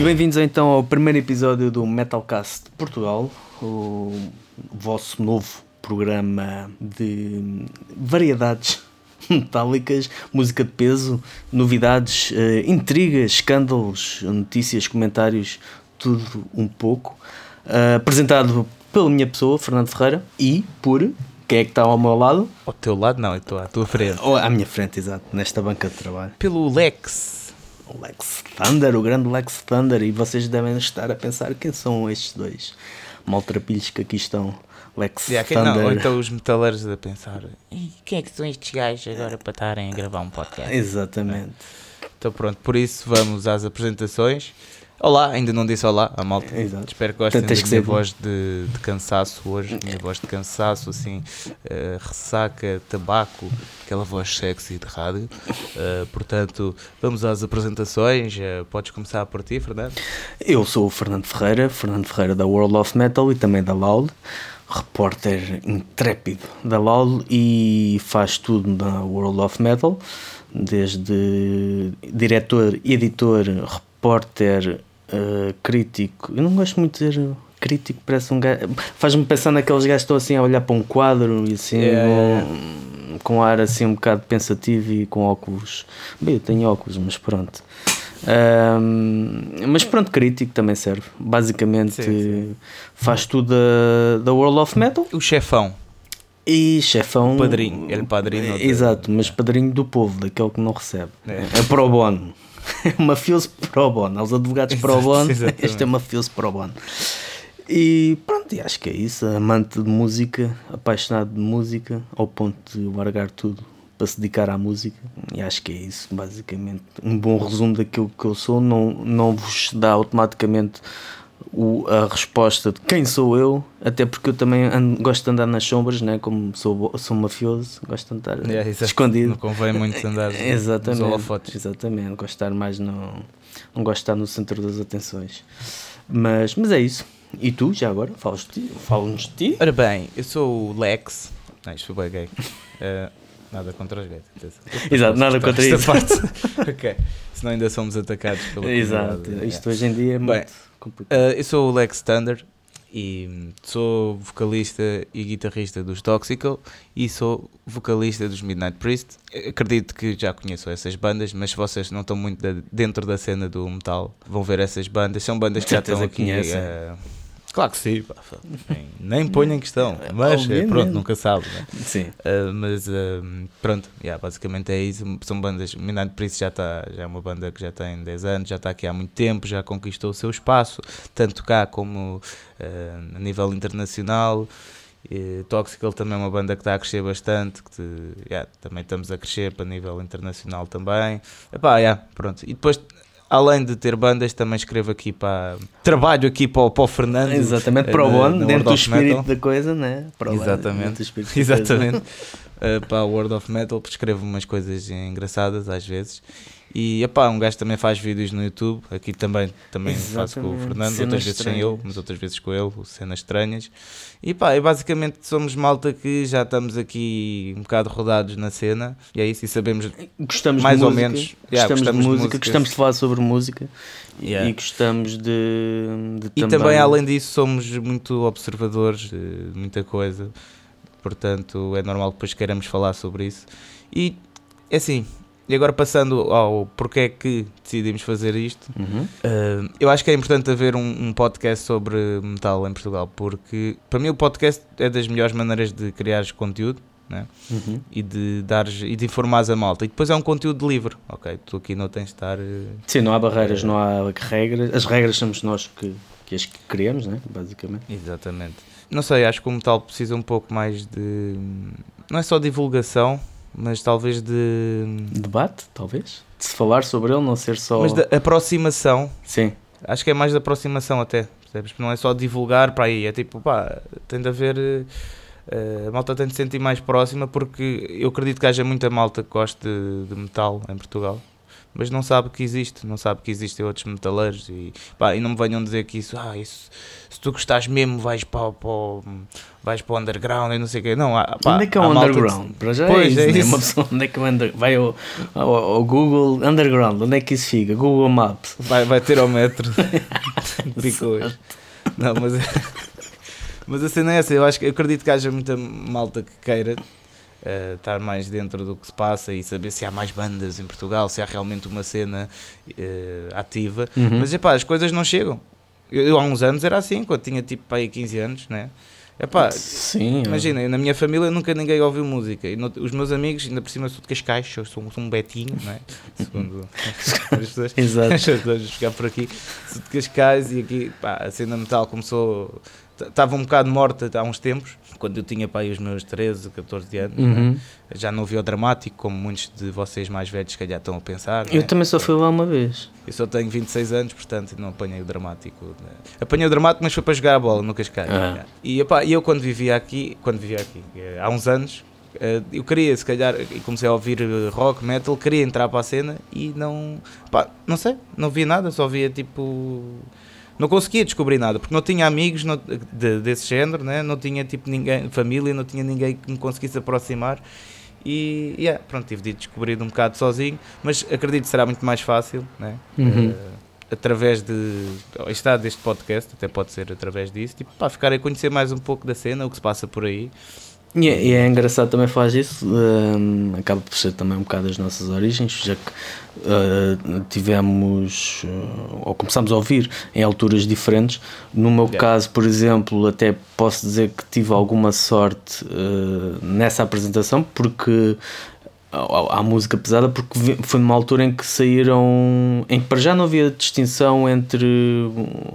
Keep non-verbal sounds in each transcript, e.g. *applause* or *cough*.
E bem-vindos então ao primeiro episódio do Metalcast de Portugal, o vosso novo programa de variedades *laughs* metálicas, música de peso, novidades, eh, intrigas, escândalos, notícias, comentários, tudo um pouco. Eh, apresentado pela minha pessoa, Fernando Ferreira, e por quem é que está ao meu lado? Ao teu lado não, eu estou à tua frente. Ou à minha frente, exato, nesta banca de trabalho. Pelo Lex. O Lex Thunder, o grande Lex Thunder, e vocês devem estar a pensar quem são estes dois maltrapilhos que aqui estão. Lex Yeah, Thunder. não, ou então os metaleiros a pensar "Ih, quem é que são estes gajos agora para estarem a gravar um podcast? Exatamente. Então pronto, por isso vamos às apresentações. Olá, ainda não disse olá à malta. Exato. Espero que gostem Portanto, da minha voz de, de cansaço hoje. Minha voz de cansaço, assim, eh, ressaca, tabaco, aquela voz sexy de rádio. Eh, portanto, vamos às apresentações. Eh, podes começar por ti, Fernando? Eu sou o Fernando Ferreira, Fernando Ferreira da World of Metal e também da Loud, repórter intrépido da Loud e faz tudo na World of Metal, desde diretor, editor, repórter, eh, crítico. Eu não gosto muito de dizer crítico, parece um gajo. Faz-me pensar naqueles gajos que estão assim a olhar para um quadro e assim. Yeah, yeah, com- ar assim um bocado pensativo e com óculos. Bem, eu tenho óculos, mas pronto. Ahm, mas pronto, crítico também serve. Basicamente Sim, sim. faz tudo da, da World of Metal O chefão. e chefão. O padrinho, ele padrinho de- Exato, mas padrinho do povo, daquele que não recebe. É. É, pro bono. *laughs* É mafioso pro bono. Aos advogados pro bono, exatamente. este é mafioso pro bono. E pronto, e acho que é isso. Amante de música, apaixonado de música, ao ponto de largar tudo para se dedicar à música. E acho que é isso, basicamente. Um bom resumo daquilo que eu sou. Não, não vos dá automaticamente o- a resposta de quem sou eu, até porque eu também ando- gosto de andar nas sombras, né? como sou, sou mafioso, gosto de andar Yeah, exato. escondido. Não convém muito andar *laughs* nos Exatamente, holofotes. exatamente. Gosto de estar mais no. Não gosto de estar no centro das atenções. Mas, mas é isso. E tu, já agora, falas de ti? Fala-nos de ti? Ora bem, eu sou o Lex. Não, isto foi bem gay. *laughs* Eh, nada contra os gays. Exato, nada contra isso. parte. *laughs* ok. Senão ainda somos atacados pela Exato. Isto hoje em dia é Bem, muito complicado. Eh, eu sou o Lex Thunder e sou vocalista e guitarrista dos Toxical e sou vocalista dos Midnight Priest. Acredito que já conheçam essas bandas, mas se vocês não estão muito dentro da cena do metal, vão ver essas bandas. São bandas que já estão aqui. conhecem. Claro que sim, pá, nem, ponho em questão, *laughs* mas pronto, nunca sabe. Né? Sim. Uh, mas uh, pronto, yeah, basicamente é isso. São bandas. Midnight Priest já, tá, já é uma banda que já tem 10 anos, já está aqui há muito tempo, já conquistou o seu espaço, tanto cá como uh, a nível internacional. E Toxical também é uma banda que está a crescer bastante, que te- yeah, também estamos a crescer para nível internacional também. Epá, yeah, pronto. E depois, além de ter bandas, também escrevo aqui para. Trabalho aqui para, o- para o Fernando. Exatamente, eh, para o bono, na dentro World do espírito Metal. da coisa, né? Para Exatamente. dentro. *laughs* Exatamente. Uh, para o World of Metal, escrevo umas coisas engraçadas às vezes. E epá, um gajo também faz vídeos no YouTube. Aqui também, também faço com o. Fernando, Cenas outras vezes sem eu, estranhas. mas outras vezes com ele, cenas estranhas. E pá, e basicamente somos malta que já estamos aqui um bocado rodados na cena. E é isso, e sabemos. Gostamos Mais de ou música, menos. Yeah, gostamos, gostamos de de música, gostamos de falar sobre música Yeah. e gostamos de, de E também, além disso, somos muito observadores de muita coisa, portanto, é normal que depois queiramos falar sobre isso. E é assim, e agora passando ao porquê é que decidimos fazer isto, Uhum. Uh, eu acho que é importante haver um, um podcast sobre metal em Portugal, porque para mim o podcast é das melhores maneiras de criares conteúdo né? Uhum. e de dares e de informares a malta. E depois é um conteúdo livre, ok? Tu aqui não tens de estar. uh, Sim, não há barreiras, É. não há regras. As regras somos nós que, que as criamos, né? basicamente. Exatamente. Não sei, acho que o metal precisa um pouco mais de. Não é só divulgação, mas talvez de. Debate, talvez. De se falar sobre ele, não ser só. Mas de aproximação. Sim, Acho que é mais de aproximação até. Percebes? Não é só divulgar para aí, é tipo, pá, tem de haver. eh, a malta tem de se sentir mais próxima porque eu acredito que haja muita malta que goste de, de metal em Portugal. Mas não sabe que existe, não sabe que existem outros metaleiros e, pá, e não me venham dizer que isso, ah, isso, se tu gostares mesmo vais para, para, o- vais para o underground e não sei o quê. Não, há, pá, onde é que é o underground? Para já Pois, é é isso, né? isso. Uma pessoa, onde é que é o under... vai ao, ao, ao Google Underground, onde é que isso fica? Google Maps. Vai, vai ter ao metro. *laughs* Picões. Não, mas, *laughs* mas a cena é essa. Eu, acho, eu acredito que haja muita malta que queira eh, estar mais dentro do que se passa e saber se há mais bandas em Portugal, se há realmente uma cena eh, ativa. Uhum. Mas epá, as coisas não chegam. Eu, eu há uns anos era assim, quando tinha tipo pá, aí 15 anos, né? Epá, Sim, Imagina, na minha família nunca ninguém ouviu música. E no- os meus amigos, ainda por cima, sou de Cascais, sou, sou um betinho, não é? *laughs* Segundo as pessoas, Exato. *laughs* as pessoas chegar por aqui. Sou de Cascais e aqui, pá, a cena metal começou. Estava um bocado morta há uns tempos, quando eu tinha aí os meus 13, 14 anos. é? Uhum. Já não ouvi o dramático, como muitos de vocês mais velhos, se calhar, estão a pensar. Eu é? também só fui lá uma vez. Eu só tenho 26 anos, portanto não apanhei o dramático. né? Apanhei o dramático, mas foi para jogar a bola no Cascais. Ah. E epá, eu quando vivia aqui, quando vivia aqui, eh, há uns anos, eh, eu queria, se calhar, e comecei a ouvir eh, rock, metal, queria entrar para a cena e não, pá, não sei, não via nada, só via tipo. Não conseguia descobrir nada, porque não tinha amigos não- de- desse género, né? não tinha tipo ninguém, família, não tinha ninguém que me conseguisse aproximar. E yeah, pronto, tive de ir descobrir um bocado sozinho, mas acredito que será muito mais fácil, né? Uhum. Eh, através de. Está deste podcast, até pode ser através disso, tipo, para ficar a conhecer mais um pouco da cena, o que se passa por aí. E é, e é engraçado também falar disso, hum, acaba por ser também um bocado as nossas origens, já que uh, tivemos, uh, ou começámos a ouvir em alturas diferentes. No meu Yeah. caso, por exemplo, até posso dizer que tive alguma sorte uh, nessa apresentação, porque há música pesada, porque foi numa altura em que saíram, em que para já não havia distinção entre,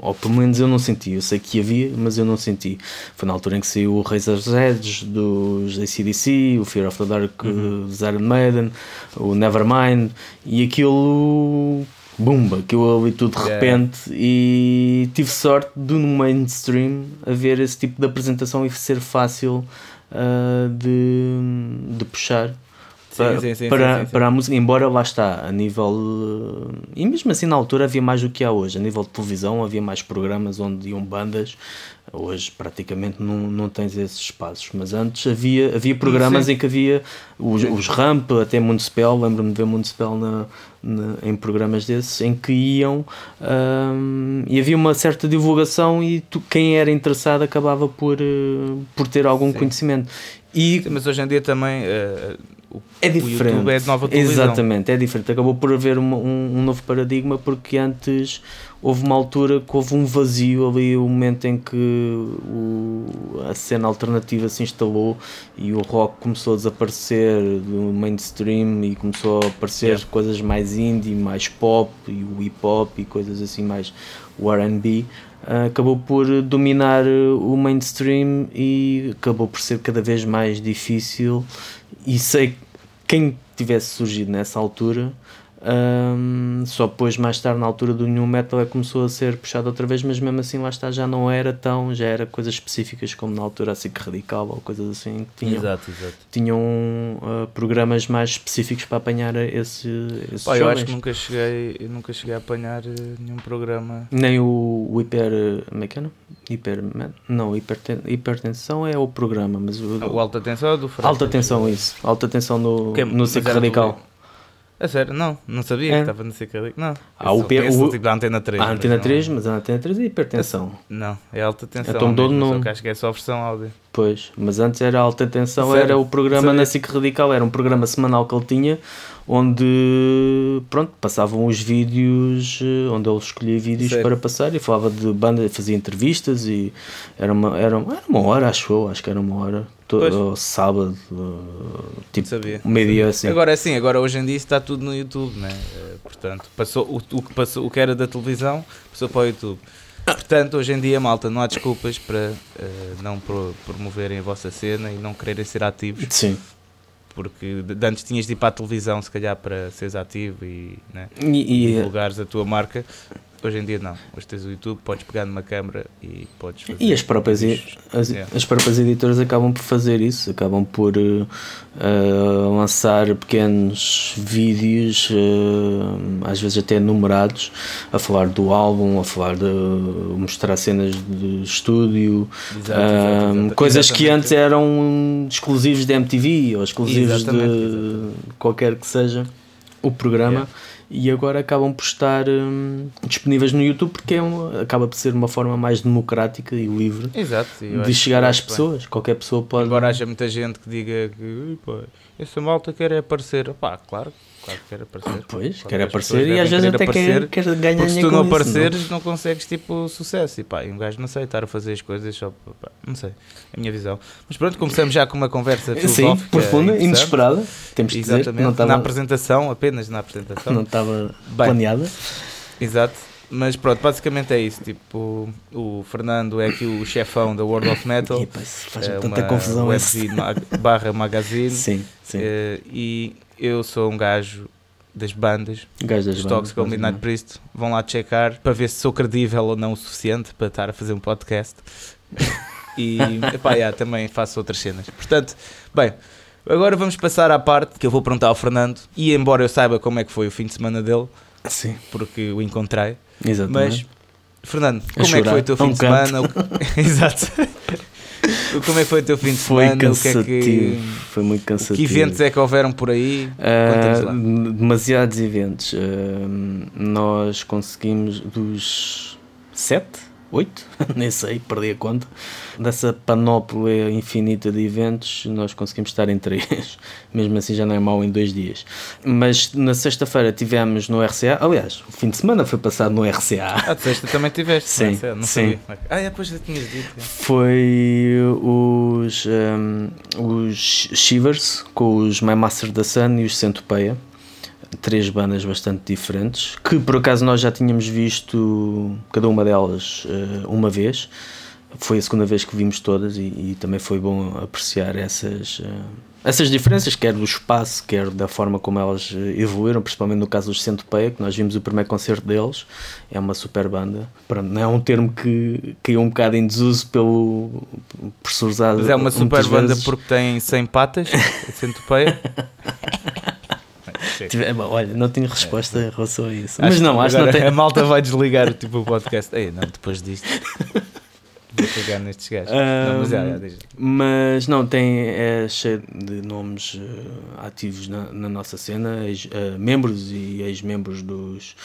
ou pelo menos eu não senti, eu sei que havia, mas eu não senti. Foi na altura em que saiu o Razor's Edge dos ACDC, o Fear of the Dark uh, dos Iron Maiden, o Nevermind, e aquilo. Bumba, que eu ouvi tudo de Yeah. repente e tive sorte de no mainstream haver esse tipo de apresentação e ser fácil ah, de, de puxar para, sim, sim, para, sim, para a música, embora lá está, a nível. eh, E mesmo assim na altura havia mais do que há hoje. A nível de televisão havia mais programas onde iam bandas. Hoje praticamente não, não tens esses espaços. Mas antes havia, havia programas em que havia os, os Ramp, até Municipal. Lembro-me de ver Municipal na, na- em programas desses em que iam ahm, e havia uma certa divulgação e tu- quem era interessado acabava por, eh, por ter algum conhecimento. E mas hoje em dia também eh, o, é o diferente. YouTube é de nova televisão. Exatamente, é diferente. Acabou por haver uma- um, um novo paradigma porque antes houve uma altura que houve um vazio ali, o momento em que o- a cena alternativa se instalou e o rock começou a desaparecer do mainstream e começou a aparecer Yeah. coisas mais indie, mais pop e o hip hop e coisas assim mais o R&B ah, acabou por dominar o mainstream e acabou por ser cada vez mais difícil e sei que quem tivesse surgido nessa altura ahm, só depois mais tarde na altura do new metal é que começou a ser puxado outra vez mas mesmo assim lá está já não era tão já era coisas específicas como na altura a SIC Radical ou coisas assim que tinham, Exato, exato. tinham ah, programas mais específicos para apanhar esse, esses Pá, eu acho que nunca cheguei, eu nunca cheguei a apanhar eh, nenhum programa. Nem o, o hiper. Como é que é? não? Hiper. Não, hiperten, hipertensão é o programa, mas o. O alta tensão é do Fred. alta tensão, isso. Alta tensão no, Que é- no SIC era do- Radical. A sério? Não, não sabia É. que estava no CK. Não. Ah, Eu o P- o- tipo da Antena 3. A mas antena não- 3, mas a antena 3 é hipertensão. Não, é alta tensão. Então mudou de nome. que acho que é só a versão áudio. Pois, mas antes era alta tensão, Sério? era o programa na SIC Radical, era um programa semanal que ele tinha, onde pronto, passavam os vídeos, eh, onde ele escolhia vídeos Sério? para passar e falava de banda, fazia entrevistas e era uma, era, era uma hora, acho eu, acho que era uma hora, to- Pois. ao sábado, eh, tipo Sabia. meio-dia assim. Agora é assim, agora hoje em dia está tudo no YouTube, né? Eh, Portanto, passou, o, o que passou, o que era da televisão passou para o YouTube. Portanto, hoje em dia, malta, não há desculpas para eh, não pro- promoverem a vossa cena e não quererem ser ativos, Sim. porque de, de antes tinhas de ir para a televisão, se calhar, para seres ativo e, né, E, e, divulgares a tua marca. Hoje em dia não. Hoje tens o YouTube, podes pegar numa câmera e podes fazer. E as próprias, as, Yeah. as próprias editoras acabam por fazer isso, acabam por eh, lançar pequenos vídeos, eh, às vezes até numerados, a falar do álbum, a falar de mostrar cenas de estúdio, Exato, exato, exato. coisas que antes eram exclusivos de MTV ou exclusivos de qualquer que seja o programa. Yeah. E agora acabam por estar hum, disponíveis no YouTube porque é um- acaba por ser uma forma mais democrática e livre Exato. de chegar às bem. pessoas. Qualquer pessoa pode. Embora haja muita gente que diga que "Ui, pá, essa malta quer aparecer. Pá, claro, claro que quer aparecer. Pois, Claro quer aparecer e às vezes até quer, aparecer, quer ganhar Porque se tu não isso, apareceres, não consegues tipo sucesso. E pá, e um gajo não sei, estar a fazer as coisas só. pá, não sei, é a minha visão. Mas pronto, começamos já com uma conversa *laughs* Sim, profunda, inesperada. Temos dizer que Exatamente, não na estava, apresentação, apenas na apresentação. não estava planeada. Exato. Mas pronto, basicamente é isso. Tipo, o Fernando é aqui o chefão da World of Metal. E, pá, isso faz é tanta confusão. esse- webzine mag- *laughs* barra magazine. Sim, sim. Eh, e eu sou um gajo das bandas, Gajo das dos Toxic ou Midnight. Priest. Vão lá checar para ver se sou credível ou não o suficiente para estar a fazer um podcast. *laughs* e epá, yeah, também faço outras cenas. Portanto, bem, agora vamos passar à parte que eu vou perguntar ao Fernando. E embora eu saiba como é que foi o fim de semana dele, Sim, porque o encontrei, exatamente. mas Fernando, A como é que chorar, foi o teu a fim um de canto. semana? *laughs* Exato. Como é que foi o teu fim de Foi semana? O que é cansativo. que. Foi muito cansativo. Que eventos é que houveram por aí? Lá. demasiados eventos. Ah, nós conseguimos dos sete, oito, *laughs* nem sei, perdi a conta. Dessa panóplia infinita de eventos, nós conseguimos estar em três. *laughs* Mesmo assim já não é mau em dois dias. Mas na sexta-feira tivemos no RCA. Aliás, o fim de semana foi passado no RCA. Ah, de sexta também tiveste? Sim, não, sei, não sim. sabia. Ah, é, depois já tinhas dito. é. Foi os, um, os Shivers com os My Master da Sun e os Centopeia. Três bandas bastante diferentes que por acaso nós já tínhamos visto cada uma delas eh, uma vez. Foi a segunda vez que vimos todas e, e também foi bom apreciar essas, eh, essas diferenças, quer do espaço, quer da forma como elas eh, evoluíram, principalmente no caso dos Centopeia, que nós vimos o primeiro concerto deles. É uma super banda. Pronto, não é um termo que caiu um bocado em desuso pelo, usado Mas é uma super banda vezes. porque tem 100 patas, *laughs* centopeia. *laughs* Bom, Olha, não tenho resposta em relação a isso. Acho Mas não, acho que não tem. A malta vai *laughs* desligar tipo, o podcast. Ei, não, depois disto. Vou pegar nestes gajos. não, mas é, é. Mas não, tem, é cheio de nomes eh, ativos na, na nossa cena, ex- eh, membros e ex-membros dos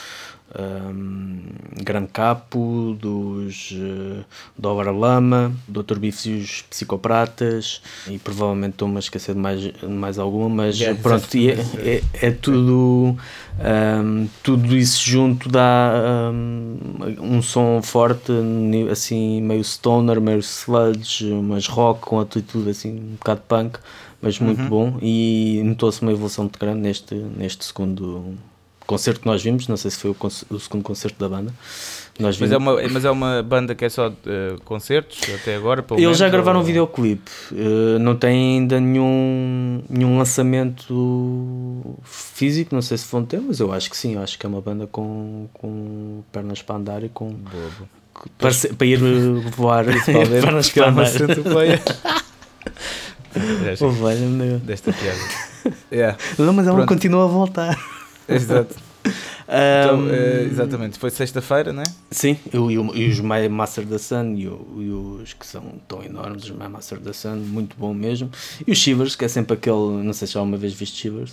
um, Gran Capo, dos uh, Dobra Lama, Dr. Bifes e os Psicopratas, e provavelmente estou-me a esquecer de mais, de mais alguma, mas Yeah, pronto, é, é, é tudo, um, tudo isso junto dá um, um som forte, assim meio stoner, meio sludge, mas rock com atitude assim um bocado punk, mas muito Uhum. bom e notou-se uma evolução muito grande neste, neste segundo concerto que nós vimos, não sei se foi o, o segundo concerto da banda. Nós Mas vimos. é, uma, mas é uma banda que é só eh, concertos até agora? pelo Eles já menos, gravaram ou- um videoclipe, eh, não tem ainda nenhum, nenhum lançamento físico, não sei se vão ter, mas eu acho que sim, eu acho que é uma banda com, com pernas para andar e com Bobo. para, para ir eh, voar *laughs* Principalmente pernas para é andar. Já *laughs* velho, meu. desta piada. *laughs* Yeah, Não, mas ela Pronto. continua a voltar. *laughs* exato. Então, Ahm, eh, exatamente, foi sexta-feira, não é? Sim, eu, e, e os My Master da Sun e, os que são tão enormes, os My Master da Sun, muito bom mesmo. E os Shivers, que é sempre aquele, não sei se já uma vez viste Shivers,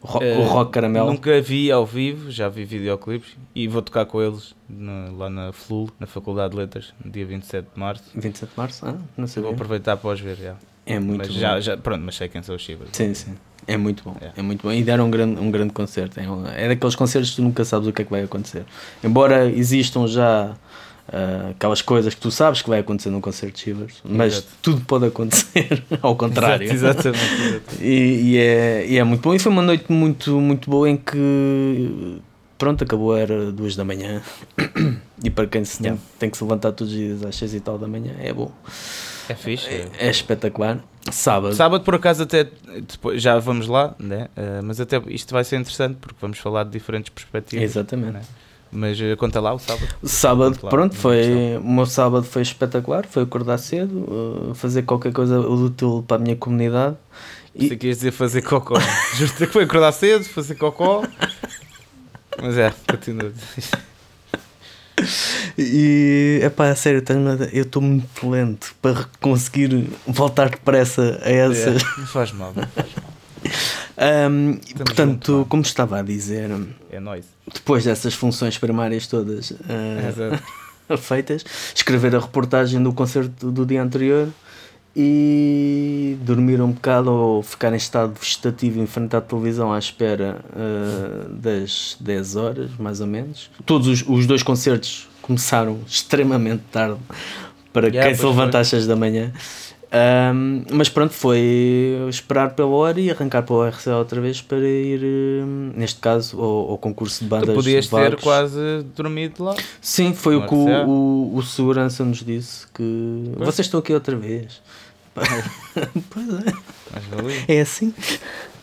o, ro Eh, o rock caramelo. Nunca vi ao vivo, já vi videoclipes e vou tocar com eles no- lá na FLUL, na Faculdade de Letras, no dia 27 de março. 27 de março? Ah, não sei Vou aproveitar para os ver, já. É muito mas bom. já, já, pronto, mas sei quem são os Shivers. Sim, sim. É muito bom. É. É muito bom. E deram um grande, um grande concerto. É, é daqueles concertos que tu nunca sabes o que é que vai acontecer. Embora existam já ah, aquelas coisas que tu sabes que vai acontecer num concerto de Shivers, mas Exato. tudo pode acontecer *laughs* ao contrário. Exato, exatamente. exatamente. E, e é, e é muito bom. E foi uma noite muito, muito boa em que pronto, acabou, era duas da manhã. *coughs* E para quem se tem, Yeah. tem que se levantar todos os dias às seis e tal da manhã, é bom. É fixe. é. É espetacular. Sábado. Sábado, por acaso, até depois, já vamos lá, né? Eh, mas até isto vai ser interessante porque vamos falar de diferentes perspectivas. Exatamente. né? Mas uh, conta lá o sábado. O sábado, lá, pronto, foi, o meu sábado foi espetacular, foi acordar cedo, uh, fazer qualquer coisa útil para a minha comunidade. E- Você queres dizer fazer cocó. *laughs* Justo que foi acordar cedo, fazer cocó. Mas é, continua. E é pá, sério, eu estou muito lento para conseguir voltar depressa a essa. É, não faz mal, não faz mal. E, portanto, junto, como estava a dizer, É depois dessas funções primárias todas Exato. *laughs* feitas, escrever a reportagem do concerto do dia anterior e dormir um bocado ou ficar em estado vegetativo em frente à televisão à espera ah, das 10 horas, mais ou menos. Todos os, os dois concertos começaram extremamente tarde para Yeah, quem se levanta às 6 da manhã. Ahm, mas pronto, foi esperar pela hora e arrancar para o RCA outra vez para ir, hum, neste caso, ao, ao concurso de bandas. Tu podias ter quase dormido lá. Sim, foi o que o, o, o segurança nos disse: que Pois. vocês estão aqui outra vez. *laughs* pois é. É assim.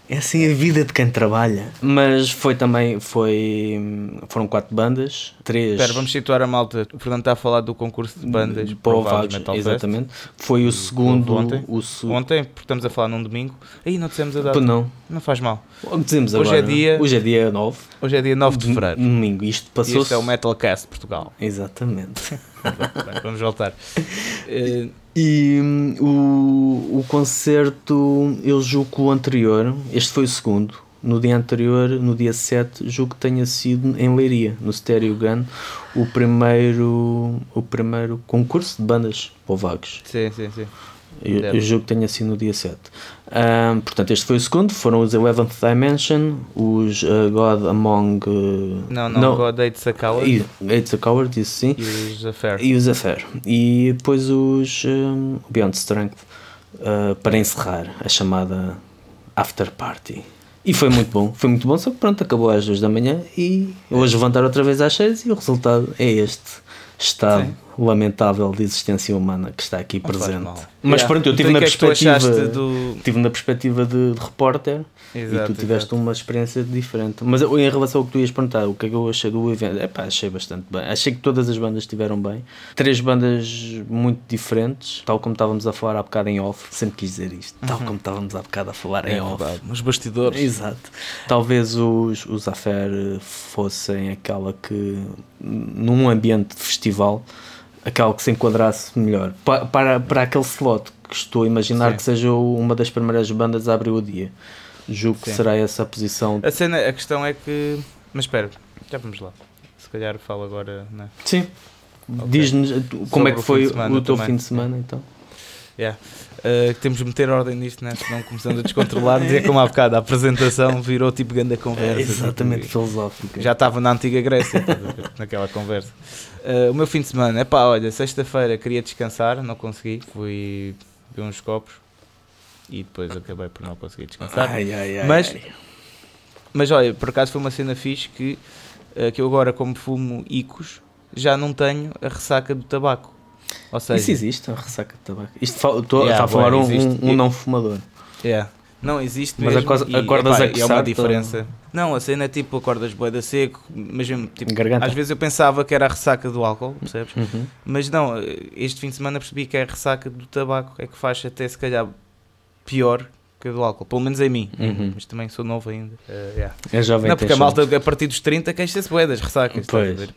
É assim a vida de quem trabalha. Mas foi também, foi, foram quatro bandas, três Espera, vamos situar a malta. O Fernando está a falar do concurso de bandas para o Vagos, Metal Fest. exatamente. Foi o segundo, ontem. o se- Ontem, porque estamos a falar num domingo. Aí não dissemos a data. Não. Não faz mal. Dizemos Hoje agora? é dia- Hoje é dia 9 Hoje é dia 9 de fevereiro. Domingo. Isto passou este é o Metalcast Portugal. Exatamente. *laughs* Vamos voltar. *laughs* E hum, o, o concerto, eu julgo o anterior, este foi o segundo. No dia anterior, no dia 7, julgo que tenha sido em Leiria, no Stereo Gun, o primeiro, o primeiro concurso de bandas para o Vagos. sim, sim, sim. Eu, eu julgo que tenha sido no dia 7. Ahm, portanto, este foi o segundo. Foram os 11th Dimension, os uh, God Among. uh, Não, não, God Hates a Coward e- a Coward, isso sim. e os Affair. E os Affair. E depois os um, Beyond Strength uh, para encerrar a chamada After Party. E foi muito bom, foi muito bom, só que pronto, acabou às 2 da manhã e hoje levantar outra vez às 6 e o resultado é este estado Sim. Lamentável de existência humana que está aqui Não presente. Mas Yeah. pronto, eu tive Então, na o que é perspectiva. do- Tive na perspectiva de, de repórter e Exato, tu tiveste exato. uma experiência diferente. Mas eu, em relação ao que tu ias perguntar, o que é que eu achei do evento? Epá, achei bastante bem. Achei que todas as bandas estiveram bem. Três bandas muito diferentes, tal como estávamos a falar há bocado em off. Sempre quis dizer isto. Tal como estávamos há bocado a falar em É off. verdade, nos bastidores. Exato. Talvez os, os Affair fossem aquela que, num ambiente de festival, aquela que se enquadrasse melhor. Pa- Para, para aquele slot que estou a imaginar Sim. que seja o- uma das primeiras bandas a abrir o dia. Julgo que será essa a posição. A cena, a questão é que. Mas espera, já vamos lá. Se calhar falo agora, né? Sim. Diz-nos uh, como Sobre é que o foi o semana teu também. fim de semana, então. Yeah. Uh, temos de meter ordem nisto, né? Senão começamos a descontrolar. Dizer como há bocado, a apresentação virou tipo grande conversa. exatamente tipo, filosófica. Já estava na antiga Grécia, naquela conversa. Uh, o meu fim de semana, é pá, olha, sexta-feira queria descansar, não consegui. Fui ver uns copos e depois acabei por não conseguir descansar. Ai, ai, ai, Mas-. Mas olha, por acaso foi uma cena fixe que, uh, que eu agora, como fumo icos, já não tenho a ressaca do tabaco. Ou seja, Isso existe, a ressaca de tabaco. Isto fa- estou Yeah, está a falar um, existe. um, um não fumador. Yeah. Não existe Mas mesmo. acordas- e, acordas epá, a é uma diferença. Não, a cena é tipo, acordas boeda seco, mas mesmo, tipo, Garganta. às vezes eu pensava que era a ressaca do álcool, percebes? Uhum. Mas não, este fim de semana percebi que é a ressaca do tabaco, é que faz até se calhar pior do álcool, pelo menos em mim. Uhum. Mas também sou novo ainda. Uh, yeah. É jovem Não, porque a malta a partir dos 30 queixa-se bué das ressacas.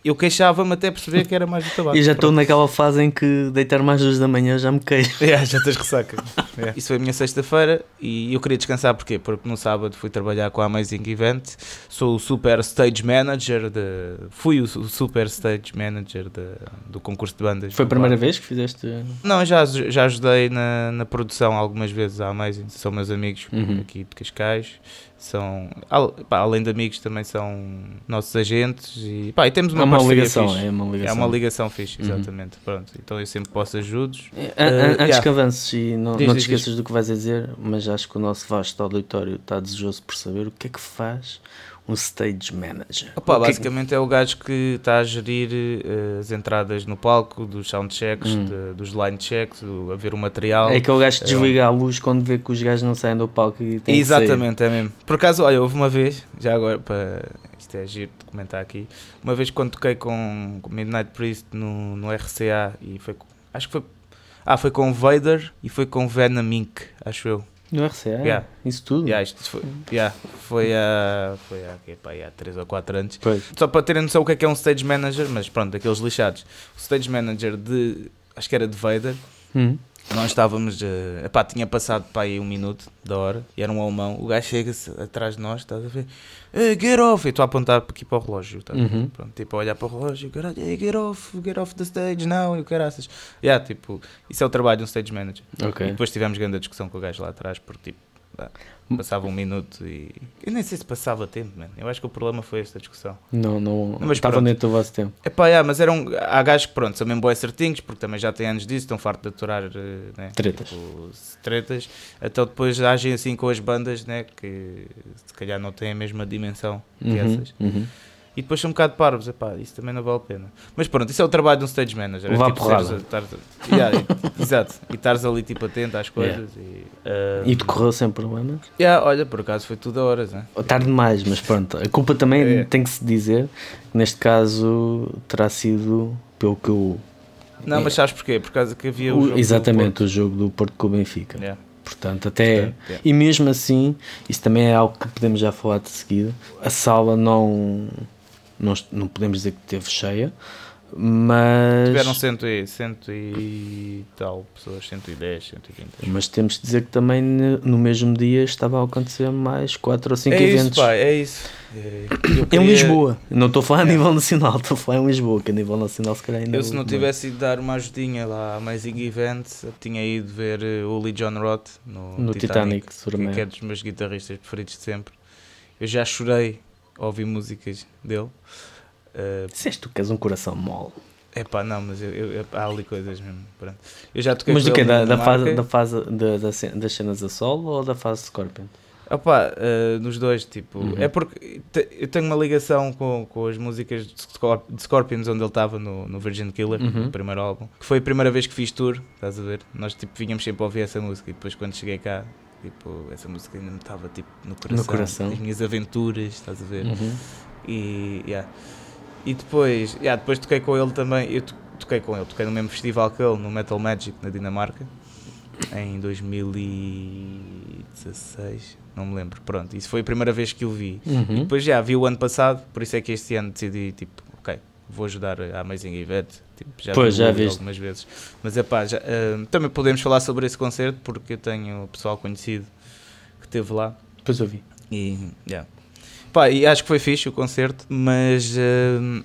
Eu queixava-me até perceber que era mais do tabaco. E já estou naquela fase em que deitar mais duas da manhã já me queixo. Yeah, *laughs* já tens ressaca. Yeah. *laughs* Isso foi a minha sexta-feira e eu queria descansar porquê? Porque no sábado fui trabalhar com a Amazing Event, sou o Super Stage Manager, de, fui o, su- super Stage Manager de- do concurso de bandas. Foi a primeira Bar. vez que fizeste. Não, já, já ajudei na, na produção algumas vezes à Amazing, são meus amigos Uhum. aqui de Cascais, são, al- pá, além de amigos também são nossos agentes e, pá, e temos uma, É uma ligação, fixe. é uma ligação. É uma ligação fixe, Uhum. exatamente. Pronto, então eu sempre posso ajudos. É, an- an- Antes yeah. que avances e não, Diz, não te diz, esqueças do que vais a dizer, mas acho que o nosso vasto auditório está desejoso por saber o que é que faz um stage manager? Opa, que é que- basicamente é o gajo que está a gerir eh, as entradas no palco, dos soundchecks, Hum. de- dos line checks, o- a ver o material. É aquele gajo que É desliga a luz quando vê que os gajos não saem do palco e tem que Exatamente, é mesmo. Por acaso, olha, houve uma vez, já agora para. Isto é giro de comentar aqui. Uma vez quando toquei com com Midnight Priest no, no RCA e foi. Acho que foi. Ah, foi com Vader e foi com Venom Inc., acho eu. No RCA? Yeah. Isso tudo? Yeah, isto foi, yeah, foi há. Foi quê, pá, há 3 ou 4 anos. Pois. Só para terem noção o que é que é um stage manager, mas pronto, aqueles lixados. O stage manager de. Acho que era de Vader. Hum. Nós estávamos. Uh, epá, tinha passado para aí um minuto da hora e era um alemão. O gajo chega-se atrás de nós, estás a ver? Hey, get off! E estou a apontar aqui para o relógio. Estás? Uhum. Pronto, tipo, a olhar para o relógio, caralho, hey, get off, get off the stage now, e o caraças. Yeah, tipo, isso é o trabalho de um stage manager. E Ok. depois tivemos grande discussão com o gajo lá atrás, porque tipo, pá, passava um minuto e. Eu nem sei se passava tempo, mano. Eu acho que o problema foi esta discussão. Não, não. Mas Estava dentro do vosso tempo. É pá, yeah, mas eram. Há gajos que pronto, são mesmo boas certinhos, porque também já têm anos disso, estão fartos de aturar eh, né, Tretas. tipo, tretas. Então depois agem assim com as bandas, né, que se calhar não têm a mesma dimensão que Uhum, essas. uhum. E depois são um bocado parvos, epá, isso também não vale a pena. Mas pronto, isso é o trabalho de um stage manager. Levar é, tipo, porrada. Yeah, e- *laughs* exato. E estares ali tipo atento às coisas. E, ah, E decorreu sem problemas? yeah, olha, por acaso foi tudo a horas, né? Tarde demais, mas pronto. A culpa também É. tem que se dizer. que Neste caso terá sido pelo que eu. Não, mas sabes porquê? Por causa que havia o, o- jogo exatamente o jogo do Porto com o Benfica. Yeah. Portanto, até. Portanto, yeah. E mesmo assim, isso também é algo que podemos já falar de seguida. A sala não. Não, não podemos dizer que esteve cheia, mas. Tiveram cento e, cento e tal pessoas, 110, 120. acho. Mas temos que dizer que também no mesmo dia estava a acontecer mais 4 ou 5 É isso, eventos. pá, é isso. É, eu Em queria- Lisboa, não estou a falar a É. nível nacional, estou a falar em Lisboa, que a nível nacional se calhar ainda. Eu se não tivesse ido dar uma ajudinha lá à Amazing Events, tinha ido ver eh, o Lee John Roth no, no Titanic, Surmeia. que é dos meus guitarristas preferidos de sempre. Eu já chorei ao ouvir músicas dele. Uh, Disseste tu que és um coração mole. epá, não, mas eu, eu- há ali coisas mesmo. Pronto. Eu já toquei Mas do que? Da, da fase, da fase da, da das cenas a solo ou da fase Scorpion? Opa, eh, nos dois, tipo, Uhum. é porque te- eu tenho uma ligação com, com as músicas de, Scor- de Scorpions onde ele estava no, no Virgin Killer, Uhum. no primeiro álbum, que foi a primeira vez que fiz tour, estás a ver? Nós tipo vinhamos sempre a ouvir essa música e depois quando cheguei cá, tipo, essa música ainda me estava tipo no coração, coração. as minhas aventuras, estás a ver? Uhum. E, yeah. e depois, yeah, depois toquei com ele também, eu to- toquei com ele, toquei no mesmo festival que ele, no Metal Magic, na Dinamarca, em 2016, não me lembro, pronto, isso foi a primeira vez que o vi. Uhum. Depois já vi o ano passado, por isso é que este ano decidi, tipo, vou ajudar a Amazing Event, tipo, já Pois, vi já viste. algumas vezes. Mas é pá, já, ah, também podemos falar sobre esse concerto, porque eu tenho pessoal conhecido que esteve lá. Depois eu vi. E, yeah. Pá, e acho que foi fixe o concerto, mas hum,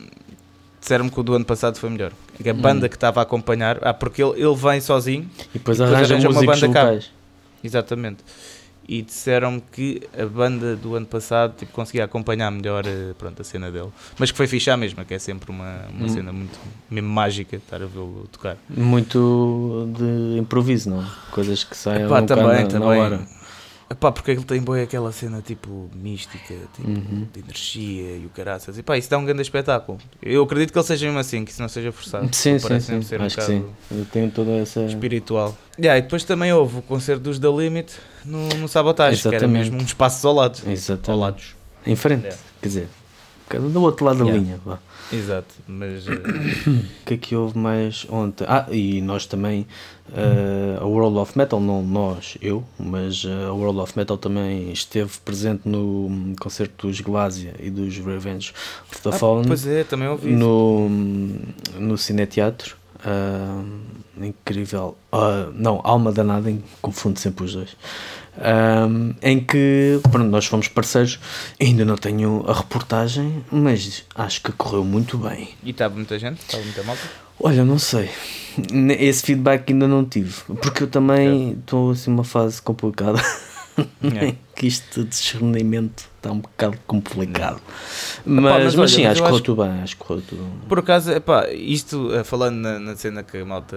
disseram-me que o do ano passado foi melhor. A Hum. banda que estava a acompanhar, ah, porque ele, ele vem sozinho, E depois E depois arranja arranja uma banda cá. locais. exatamente. E disseram-me que a banda do ano passado tipo, conseguia acompanhar melhor eh, pronto, a cena dele. Mas que foi fixe à mesma, que é sempre uma, uma Hum. cena muito mesmo mágica estar a vê-lo tocar. Muito de improviso, não? Coisas que saem Epá, um também, também. hora. Epá, porque ele tem boa aquela cena tipo mística, tipo, Uhum. de energia e o caraças. E pá, isso dá um grande espetáculo. Eu acredito que ele seja mesmo assim, que isso não seja forçado. Sim, sim, sim. ser um Acho que bocado sim. Eu tenho toda essa. espiritual. Yeah, e depois também houve o concerto dos The Limit no, no Sabotage, que era Exatamente. mesmo uns passos ao lado. Ao Exatamente. lado. Em frente, Yeah. quer dizer, do outro lado da Yeah. linha. Vá. Exato, mas eh, O *coughs* que é que houve mais ontem? Ah, e nós também, eh, a World of Metal, não nós, eu, mas eh, a World of Metal também esteve presente no concerto dos Glásia e dos Revenge of the ah, Fallen pois é, também ouvi no, no Cineteatro. ah, incrível. Ah, não, Alma Danada, confundo sempre os dois. Ah, em que pronto, nós fomos parceiros. Ainda não tenho a reportagem, mas acho que correu muito bem. E estava muita gente, estava muita malta. Olha, não sei. Esse feedback ainda não tive. Porque eu também estou assim numa fase complicada. *laughs* Yeah. *laughs* que isto de discernimento está um bocado complicado. mas Mas, mas, olha, sim, mas acho que eu correu tudo bem. Acho que correu tudo Por acaso, epá, isto eh, falando na, na cena que a malta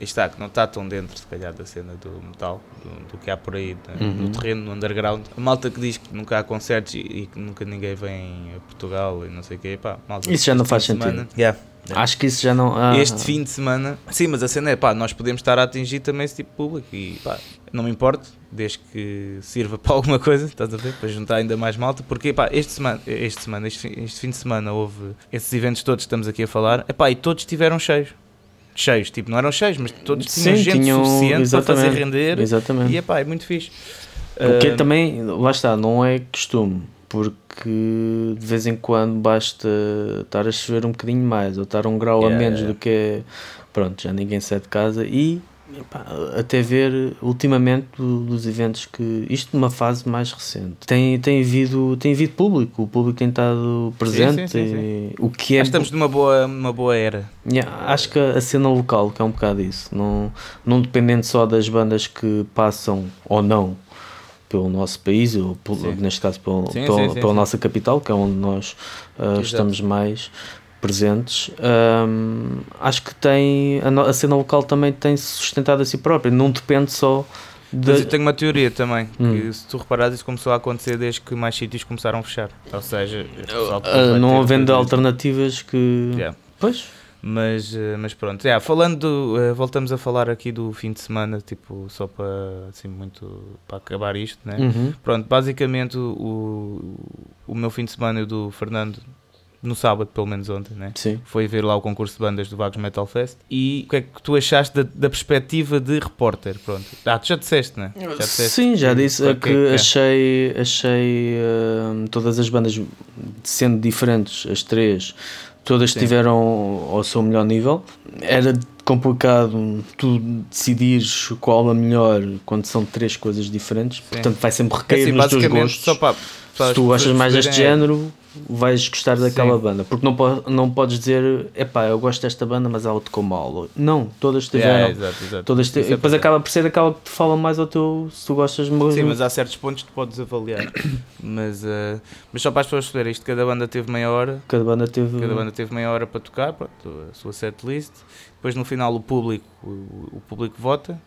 está, que não está tão dentro, se calhar, da cena do metal, do, do que há por aí né, Uhum. no terreno, no underground. A malta que diz que nunca há concertos e, e que nunca ninguém vem a Portugal e não sei o quê, pá, malta, Isso já não faz sentido. semana- Yeah. Acho que isso já não. ah, Este fim de semana, sim, mas a cena é pá, nós podemos estar a atingir também esse tipo de público e pá, não me importo, desde que sirva para alguma coisa, estás a ver? Para juntar ainda mais malta, porque pá, este semana, este, semana este, fim, este fim de semana houve esses eventos todos que estamos aqui a falar, epá, e todos estiveram cheios. Cheios, tipo, não eram cheios, mas todos tinham Sim, gente tinham- suficiente para fazer render Exatamente. e epá, é muito fixe. O que Ah, também, lá está, não é costume, porque de vez em quando basta estar a chover um bocadinho mais ou estar um grau a Yeah, menos yeah. do que é. Pronto, já ninguém sai de casa e epá, até ver ultimamente do- dos eventos que. Isto numa fase mais recente. Tem, tem, havido, tem havido público, o público tem estado presente, sim, sim, e o que é. Que estamos numa boa, numa boa era. Yeah, acho que a cena local que é um bocado isso, não, não dependendo só das bandas que passam ou não pelo nosso país, ou pelo- Sim. neste caso pelo, Sim, pelo- sim, sim, pela sim. nossa capital, que é onde nós Exato. estamos mais presentes. Acho que tem a, no- a cena local também tem se sustentado a si própria, não depende só de. Mas eu tenho uma teoria também, que Hum. se tu reparares isso começou a acontecer desde que mais sítios começaram a fechar. Ou seja, que vai não havendo alternativas que. Yeah. Pois. Mas, eh, mas pronto, yeah, falando, do, eh, voltamos a falar aqui do fim de semana, tipo, só para, assim, muito, para acabar isto, né? Uhum. Pronto, basicamente o, o meu fim de semana e o do Fernando, no sábado, pelo menos ontem, né? Sim. Foi ver lá o concurso de bandas do Vagos Metal Fest e o que é que tu achaste da, da perspectiva de repórter, pronto. Ah, tu já disseste, né? Já disseste Sim, já disse o é que que, é que é. achei, achei hum, todas as bandas sendo diferentes, as três, todas Sim. estiveram ao seu melhor nível. Era complicado tu decidires qual a melhor quando são três coisas diferentes, portanto vai sempre É recair assim, nos teus basicamente, gostos. só para Se tu gostas mais deste género, vais gostar daquela Sim. banda. Porque não, po não podes dizer, epá, eu gosto desta banda, mas ela tocou mal. Não, todas tiveram. Yeah, exato, exato. Todas te- é depois acaba por ser aquela que te fala mais ao teu. Se tu gostas mesmo. Sim, mas há certos pontos que tu podes avaliar. *coughs* mas, eh, mas só para as pessoas perceberem, isto cada banda teve meia hora, Cada banda teve. cada banda teve meia hora para tocar, pronto, a sua setlist. Depois no final o público, o, o público vota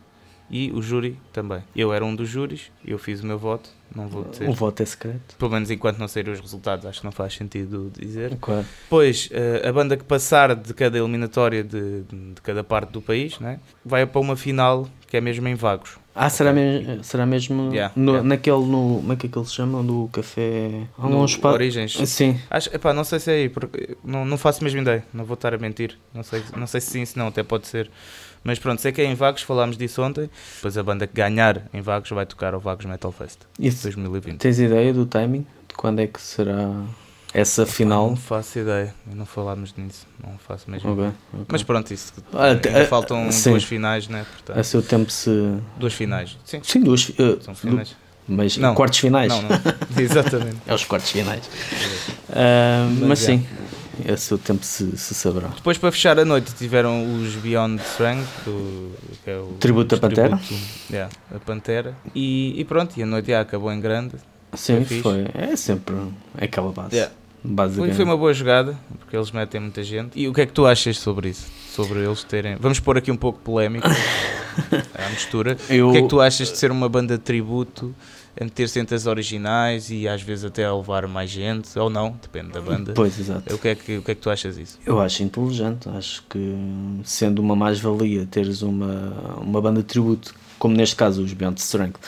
e o júri também. Eu era um dos júris, eu fiz o meu voto, não vou dizer. O voto é secreto. Pelo menos enquanto não saírem os resultados, acho que não faz sentido dizer. Claro. Depois, eh, a banda que passar de cada eliminatória de, de cada parte do país, né, vai para uma final que é mesmo em Vagos. Ah, será mesmo, será mesmo Yeah, no, yeah. naquele. No, como é que é que eles chamam? Do café. No espaço. Origens. Sim. Acho, epá, não sei se é aí, porque não, não faço mesmo ideia, não vou estar a mentir. Não sei, não sei se sim, se não, até pode ser. Mas pronto, sei que é em Vagos, falámos disso ontem. Depois a banda que ganhar em Vagos vai tocar ao Vagos Metal Fest Isso. 2020. Tens ideia do timing? De quando é que será essa final? Não faço ideia, não falámos nisso, não faço mesmo. Ok, ideia. ok. Mas pronto, isso Ah, ah, faltam duas finais, né? Portanto, A seu tempo se. duas finais. Sim, Sim, duas. eh, são du- finais. mas Não. quartos finais. Não, não. *laughs* Exatamente. É os quartos finais. Ah, mas Mas, sim, a seu tempo se, se saberá. Depois, para fechar a noite, tiveram os Beyond Strength, do, que é o Tributo os Pantera. tributo, yeah, a Pantera. E, e pronto, e a noite acabou em grande. Sim, fixe. foi. É sempre aquela base. Yeah. Foi, Basicamente. foi uma boa jogada, porque eles metem muita gente. E o que é que tu achas sobre isso? Sobre eles terem. Vamos pôr aqui um pouco polémico *laughs* à mistura. *laughs* Eu- O que é que tu achas de ser uma banda de tributo, a meter centas originais e às vezes até a levar mais gente? Ou não, depende da banda. Pois, exato. O que é que, o que, é que tu achas disso? Eu acho inteligente, acho que sendo uma mais-valia teres uma, uma banda de tributo, como neste caso os Beyond Strength,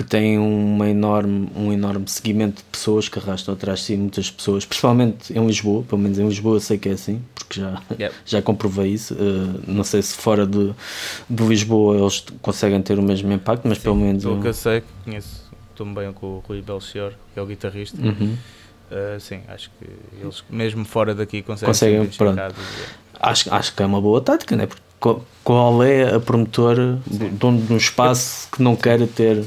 que tem uma enorme, um enorme seguimento de pessoas que arrastam atrás de si muitas pessoas, principalmente em Lisboa, pelo menos em Lisboa eu sei que é assim, porque já, Yep. já comprovei isso. Uh, não sei se fora de, de Lisboa eles conseguem ter o mesmo impacto, mas pelo menos. Pelo eu- que eu sei, conheço, bem com o Rui Belchior, que é o guitarrista. Uhum. Uh, sim, acho que eles, mesmo fora daqui, conseguem, Conseguem, identificados. Acho, acho que é uma boa tática, né? Porque qual- é a promotora de dono de um espaço que não queira ter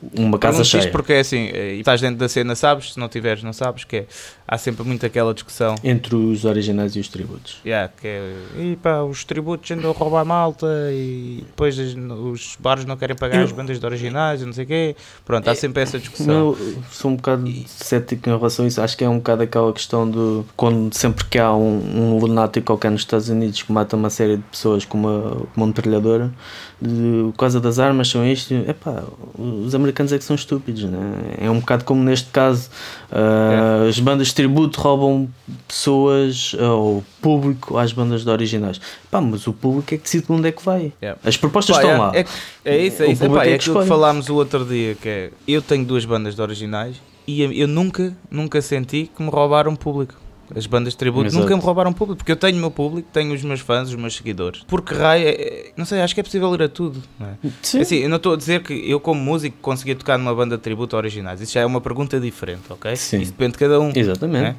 uma casa Pergunto isto cheia. porque é assim, eh, e estás dentro da cena, sabes? Se não tiveres, não sabes, que é, há sempre muito aquela discussão. Entre os originais e os tributos. Yeah, que é, e pá, os tributos andam a roubar a malta e depois os bares não querem pagar Eu- as bandas de originais e não sei o quê. Pronto, há É, sempre essa discussão. Eu sou um bocado cético em relação a isso. Acho que é um bocado aquela questão de quando sempre que há um, um lunático qualquer nos Estados Unidos que mata uma série de pessoas com uma, com uma metralhadora de, por causa das armas, são isto. Epá, os americanos é que são estúpidos, né? É um bocado como neste caso ah, as bandas de tributo roubam pessoas ah, ou público às bandas de originais. Pá, mas o público é que decide onde é que vai. Yeah. As propostas Pá, estão é, lá. É, que- é isso, é isso. Epá, é é que aquilo que escolhe. falámos o outro dia, que é, eu tenho duas bandas de originais e eu, eu nunca, nunca senti que me roubaram público. As bandas de tributo Exato. nunca me roubaram público, porque eu tenho o meu público, tenho os meus fãs, os meus seguidores. Porque raio, é- é- não sei, acho que é possível ir a tudo. Não é? Sim. Assim, eu não estou a dizer que eu, como músico, conseguia tocar numa banda de tributo originais. Isso já é uma pergunta diferente, ok? Sim. Isso depende de cada um. Exatamente. né?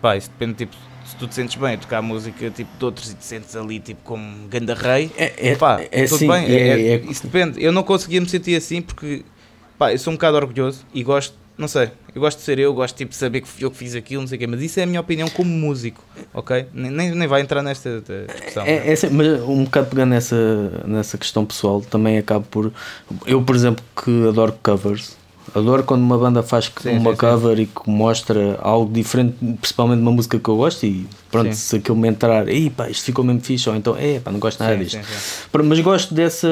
Pá, isso depende, tipo, se tu te sentes bem a tocar música tipo, de outros e te sentes ali, tipo, como ganda rei, É, é, pá, é tudo assim, bem. é- é- é- Isso depende. Eu não conseguia me sentir assim porque, pá, eu sou um bocado orgulhoso e gosto, não sei, eu gosto de ser eu, gosto tipo, de saber que eu que fiz aquilo, não sei o quê, mas isso é a minha opinião como músico, ok? Nem, nem, vai entrar nesta eh, discussão. né? É, é mas um bocado pegando nessa, nessa questão pessoal, também acabo por. Eu, por exemplo, que adoro covers, adoro quando uma banda faz Sim, uma sim, sim. cover e que mostra algo diferente, principalmente de uma música que eu gosto. E pronto, Sim. se aquilo me entrar, ei pá, isto ficou mesmo fixe, ou então, é pá, não gosto nada Sim, disto. sim, Mas gosto dessa.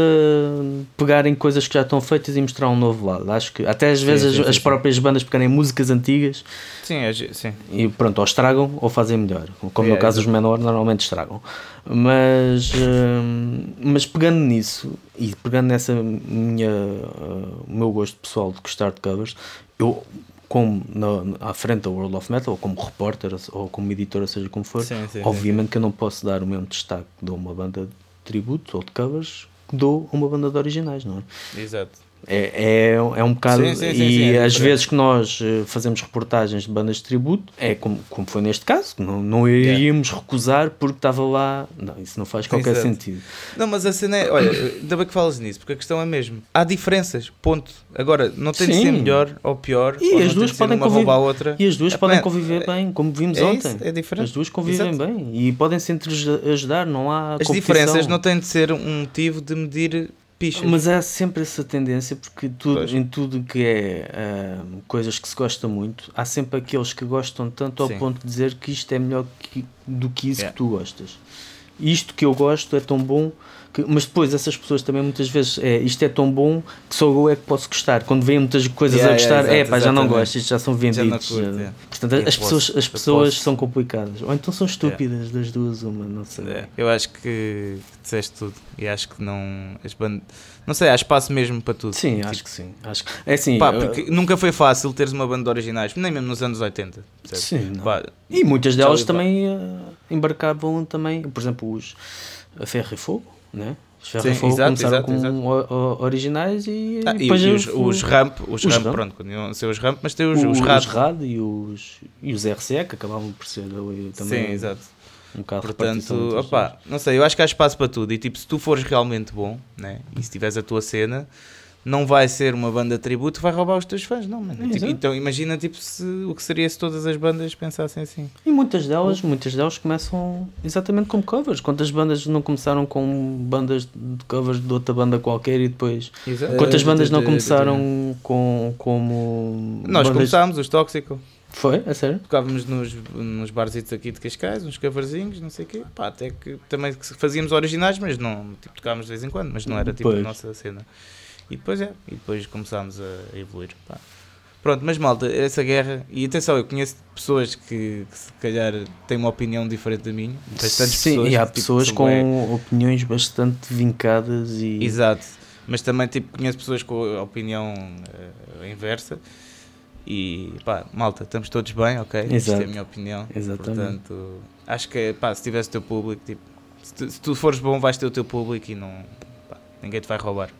pegarem coisas que já estão feitas e mostrar um novo lado. Acho que até às vezes as, as próprias bandas pegarem músicas antigas Sim, é sim. e pronto, ou estragam ou fazem melhor. Como no É, caso dos menor, normalmente estragam. Mas, hum, mas pegando nisso e pegando nessa minha, uh, o meu gosto pessoal de gostar de covers, eu, como na, à frente da World of Metal, ou como repórter ou como editora, seja como for, Sim, sim, sim, obviamente que eu não posso dar o mesmo destaque a uma banda de tributo ou de covers que dou a uma banda de originais, não é? Exato. É, é, é um bocado. Sim, sim, sim, e é às vezes que nós eh, fazemos reportagens de bandas de tributo, é como, como foi neste caso, não, não iríamos recusar porque estava lá. Não, isso não faz qualquer sentido. Não, mas a cena é, olha, ainda bem que falas nisso, porque a questão é mesmo. Há diferenças, ponto. Agora, não tem de ser melhor ou pior, E ou as duas podem uma conviver- outra. E as duas É, podem conviver bem, como vimos é ontem. isso, é diferente. As duas convivem Exato. bem e podem se entre ajudar, não há As competição. diferenças não têm de ser um motivo de medir pichas. Mas há sempre essa tendência, porque tudo, em tudo que é ah, coisas que se gosta muito, há sempre aqueles que gostam tanto ao Sim. ponto de dizer que isto é melhor que- do que isso Yeah. que tu gostas. Isto que eu gosto é tão bom, que, mas depois essas pessoas também muitas vezes é isto é tão bom que só eu é que posso gostar. Quando vêm muitas coisas Yeah, a gostar, yeah, é pá, já não gosto, isto já são Já vendidos. curto, já. é. Portanto, Eu as posso- pessoas, as pessoas são complicadas. Ou então são estúpidas das duas, uma, não sei. É, eu acho que disseste tudo e acho que não. As bandas, não sei, há espaço mesmo para tudo. Sim, Tipo, acho que sim. Acho que, é assim, Pá, eu- porque nunca foi fácil teres uma banda de originais, nem mesmo nos anos 80. percebes? Sim. Pá, E muitas delas também eh, embarcavam também, por exemplo, os a Ferro e Fogo, né? Os exato, começaram exato, como exato. o- o- originais e, ah, depois e os, eu- os ramp, os, os ramp, ramp. pronto, continuam a ser os ramp, mas tem os, o- os os rad. RAD e os, e os RCE que acabavam por ser também Sim, exato. um repartição Portanto, os opá, não sei, eu acho que há espaço para tudo. E tipo, se tu fores realmente bom, né? E se tiveres a tua cena, não vai ser uma banda de tributo que vai roubar os teus fãs, não, mano. Tipo, então imagina tipo, se, o que seria se todas as bandas pensassem assim. E muitas delas, muitas delas começam exatamente como covers. Quantas bandas não começaram com bandas de covers de outra banda qualquer e depois Exato. Quantas bandas não começaram com como Nós bandas- começámos, os Tóxico. Foi, a sério? Tocávamos nos, nos barzitos aqui de Cascais, uns coverzinhos, não sei o quê. Pá, até que também fazíamos originais, mas não, tipo, tocávamos de vez em quando, mas não era tipo a Pois. nossa cena. E depois é, e depois começámos a evoluir. pá. Pronto, mas malta, essa guerra, e atenção, eu conheço pessoas que, que se calhar têm uma opinião diferente da minha. Bastantes Sim, pessoas e há tipo, pessoas com bué- opiniões bastante vincadas e Exato, mas também tipo, conheço pessoas com a opinião eh, inversa. E pá, malta, estamos todos bem, ok? Isto é Exato. a minha opinião. Exatamente. Portanto, acho que pá, se tivesse o teu público, tipo, se tu, se tu fores bom, vais ter o teu público e não, pá, ninguém te vai roubar.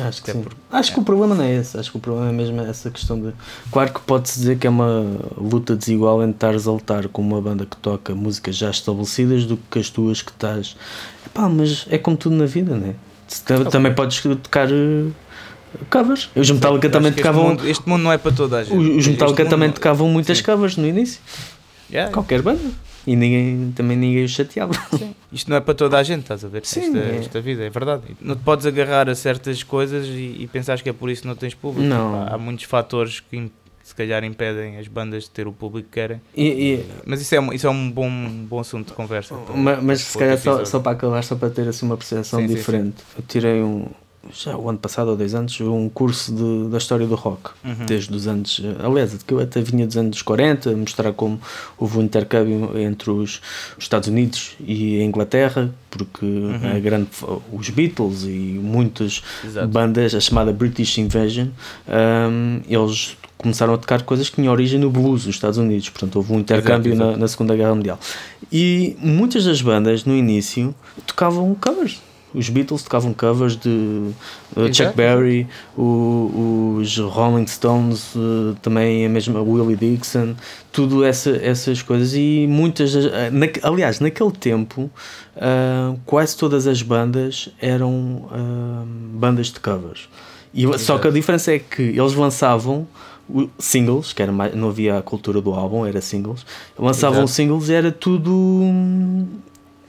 Acho que sim. porque- Acho é. que o problema não é esse, acho que o problema é mesmo essa questão de. Claro que pode-se dizer que é uma luta desigual entre estares a lutar com uma banda que toca músicas já estabelecidas do que as tuas que estás. Epá, mas é como tudo na vida, né? Ta- Também podes tocar eh, covers. Os Metallica também tocavam. Este mundo, este mundo não é para toda a gente. Os, Metallica também tocavam muitas Sim. covers no início. Yeah, Qualquer banda. E ninguém, também ninguém os chateava. *laughs* Isto não é para toda a gente, estás a ver? Sim, esta, é. esta vida, é verdade. Não te podes agarrar a certas coisas e, e pensares que é por isso que não tens público. Não. Há, há muitos fatores que se calhar impedem as bandas de ter o público que querem. E- e- Mas isso é, um- isso é um bom, um bom assunto de conversa. para- Ma- mas para se calhar só, só para acabar, só para ter assim uma percepção Sim, sim, diferente. Eu tirei um, já o ano passado ou dois anos, um curso de- da história do rock, Uhum. desde os anos, aliás, que eu até vinha dos anos 40, a mostrar como houve um intercâmbio entre os, os Estados Unidos e a Inglaterra, porque a grande, os Beatles e muitas Uhum. Exato. bandas, a chamada British Invasion, hum, eles começaram a tocar coisas que tinham origem no blues dos Estados Unidos, portanto houve um intercâmbio Exato, exato. Na, na Segunda Guerra Mundial. E muitas das bandas no início tocavam covers. Os Beatles tocavam covers de uh, Chuck. Berry, o- os Rolling Stones, uh, também a mesma Willie Dixon, tudo essa, essas coisas. E muitas, uh, naque- aliás, naquele tempo, uh, quase todas as bandas eram bandas de covers. E, só que a diferença é que eles lançavam singles, que era mais, não havia a cultura do álbum, era singles. Lançavam Exato. singles e era tudo.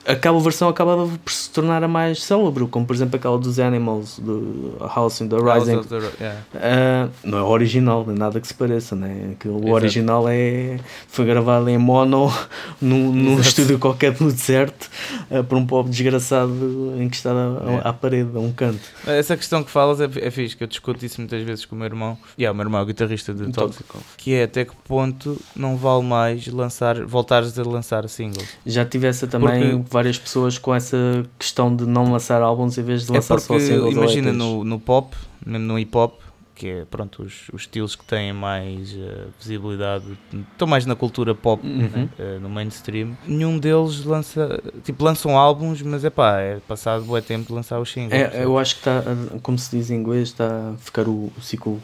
Aquela versão acabava por se tornar a mais célebre, como por exemplo aquela dos Animals, do House in the Rising. The yeah. Ah, não é original, nem nada que se pareça, né? Aquilo, o Exato. original é, foi gravado em mono *laughs* num, num estúdio qualquer no deserto ah, por um pobre desgraçado encostado à, É. à parede, a um canto. Essa questão que falas é, é fixe, que eu discuto isso muitas vezes com o meu irmão. E yeah, o meu irmão é o guitarrista de Então- Tóxico. Que é até que ponto não vale mais lançar, voltares a lançar singles. Já tivesse também Porque- várias pessoas com essa questão de não lançar álbuns em vez de É lançar só porque, singles ou imagina, no, no pop, mesmo no hip hop, que é pronto, os, os estilos que têm mais eh, visibilidade, estão mais na cultura pop, Uhum. né, eh, no mainstream, nenhum deles lança, tipo, lançam álbuns, mas é pá, é passado bué tempo de lançar os singles. É, eu acho que está, como se diz em inglês, está a ficar o, o ciclo,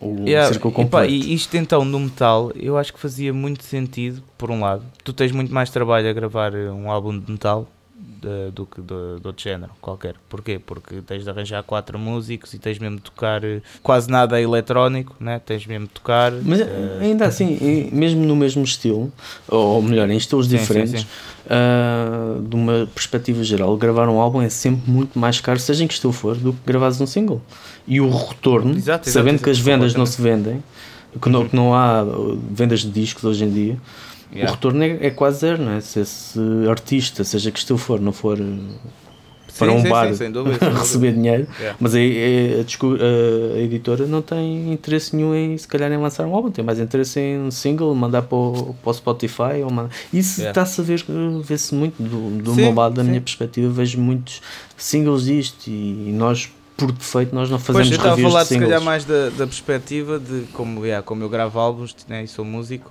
o Yeah, círculo e pá, completo. e isto então no metal, eu acho que fazia muito sentido, por um lado, tu tens muito mais trabalho a gravar eh, um álbum de metal de- do que de, de outro género qualquer. Porquê? Porque tens de arranjar quatro músicos e tens mesmo de tocar eh, quase nada eletrónico, né? tens mesmo de tocar. Mas eh, ainda assim, mesmo no mesmo estilo, ou melhor, em estilos Sim, sim, diferentes, sim. ah, de uma perspectiva geral, gravar um álbum é sempre muito mais caro, seja em que estilo for, do que gravares um single. E o retorno, Exato, exato, sabendo exato, que as vendas não se vendem, que não, que não há uh, vendas de discos hoje em dia, yeah. o retorno é, é quase zero, não é? Se esse artista, seja que estilo for, não for para Sim, um sim, bar sim, *laughs* dúvida, receber dinheiro, Yeah. mas aí é- a, a- editora não tem interesse nenhum em se calhar em lançar um álbum, tem mais interesse em um single, mandar para o, para o Spotify ou mandar. Isso Yeah. está-se a ver, vê-se muito do, do meu lado, da minha perspectiva, vejo muitos singles disto e, nós, por defeito, nós não fazemos Pois, eu estava a falar se calhar mais da, da perspectiva de como, yeah, como eu gravo álbuns né, e sou músico,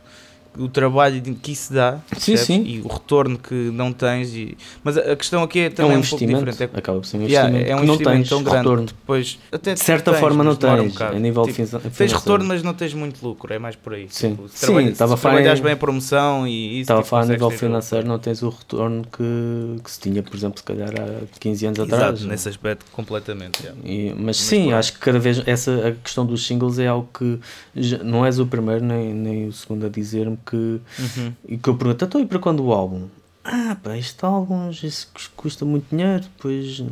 o trabalho que isso dá Sim, sim. e o retorno que não tens. E... Mas a a questão aqui é é também um um, pouco diferente. É, acaba por ser um yeah, investimento é um que não investimento tens tão grande retorno. depois até De certa tens, forma não mas um tens, bocado. a nível Tipo, finan- Tens financeiro. retorno, mas não tens muito lucro, é mais por aí. Sim. Tipo, Sim, trabalha- estava a falar trabalhas em- bem a promoção e isso. Estava a tipo, falar a nível financeiro, não tens o retorno que, que se tinha, por exemplo, se calhar há 15 anos lucro. atrás. Exato, nesse aspecto, completamente. yeah. E- mas, sim, por aí. acho que cada vez essa a questão dos singles é algo que já- não és o primeiro nem, nem o segundo a dizer-me que, Uhum. e que eu pergunto, então e para quando o álbum? Ah, pá, este álbum isso cus- custa muito dinheiro, depois hum,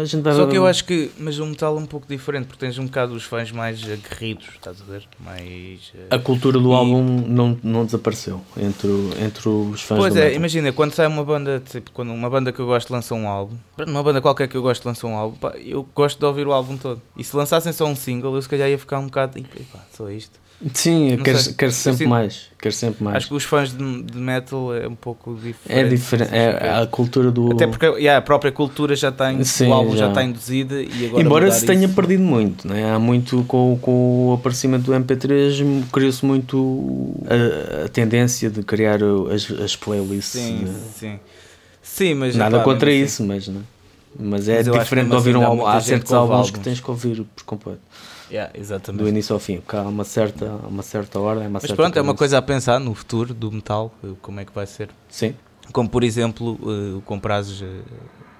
a gente vai Só que eu acho que, mas o metal é um pouco diferente, porque tens um bocado os fãs mais aguerridos, estás a ver? Mais. eh, a cultura do E- álbum não, não desapareceu entre, entre os fãs Pois é, metal. imagina, quando sai uma banda, tipo, quando uma banda que eu gosto lança um álbum, uma banda qualquer que eu gosto lança um álbum, pá, eu gosto de ouvir o álbum todo. E se lançassem só um single, eu se calhar ia ficar um bocado, "Ih, pá, só isto. Sim, sei. quero sempre sinto- mais, quero sempre mais. Acho que os fãs de, de metal é um pouco diferente. é diferente, é aspecto. a cultura do... Até porque yeah, a própria cultura já tem, Sim, o álbum já já. está induzida e agora Embora se tenha isso- perdido muito, né? há muito com, com o aparecimento do MP3 criou-se muito a, a tendência de criar as, as playlists. Sim, né? sim. Sim, mas Nada epá, contra isso, mas, né? mas é Mas diferente de ouvir assim um álbum. Há certos álbuns que tens que ouvir por completo, assim, yeah, exatamente. do início ao fim, porque há uma certa, uma certa ordem, uma Mas certa pronto, é uma coisa a pensar no futuro do metal, eh, como é que vai ser. Sim, Como por exemplo, eh, o comprares eh,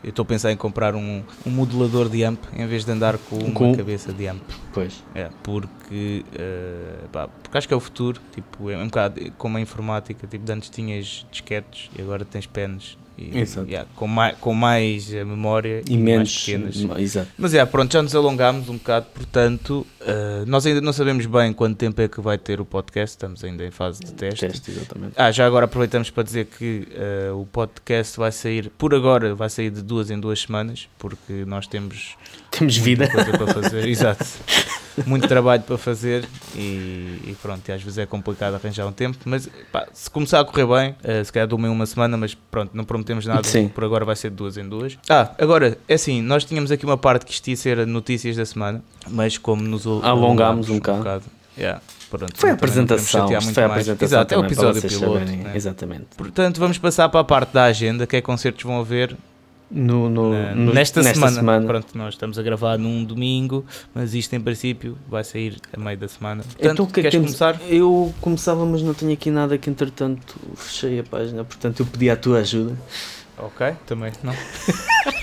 Eu estou a pensar em comprar um, um modulador de amp em vez de andar com uma Com- cabeça de amp. Pois. É, porque, eh, pá, porque acho que é o futuro. Tipo, é um bocado como a informática. Tipo, antes tinhas disquetes e agora tens pens. E, yeah, com, mais, com mais eh, memória E mais menos. pequenas. Exato. Mas é, pronto, já nos alongámos um bocado, portanto, eh, nós ainda não sabemos bem quanto tempo é que vai ter o podcast, estamos ainda em fase de teste. Teste. Ah, já agora aproveitamos para dizer que eh, o podcast vai sair, por agora, vai sair de duas em duas semanas, porque nós temos Temos vida. coisa para fazer, *laughs* exato. Muito trabalho para fazer e, e pronto, e às vezes é complicado arranjar um tempo, mas pá, se começar a correr bem, eh, se calhar de uma em uma semana, mas pronto, não prometemos nada, Sim. por agora vai ser de duas em duas. Ah, agora, é assim, nós tínhamos aqui uma parte que isto ia ser notícias da semana, mas como nos al- Alongámos um bocado. yeah, pronto, Foi a apresentação. foi a apresentação. Exato, é o episódio piloto. né? Exatamente. Portanto, vamos passar para a parte da agenda, que é concertos vão haver No, no, na- no- nesta, semana. Pronto, nós estamos a gravar num domingo, mas isto em princípio vai sair a meio da semana. Portanto, Então, que é que queres temos? começar? Eu começava, mas não tenho aqui nada que entretanto fechei a página, portanto eu pedi a tua ajuda. Ok, também não. *laughs*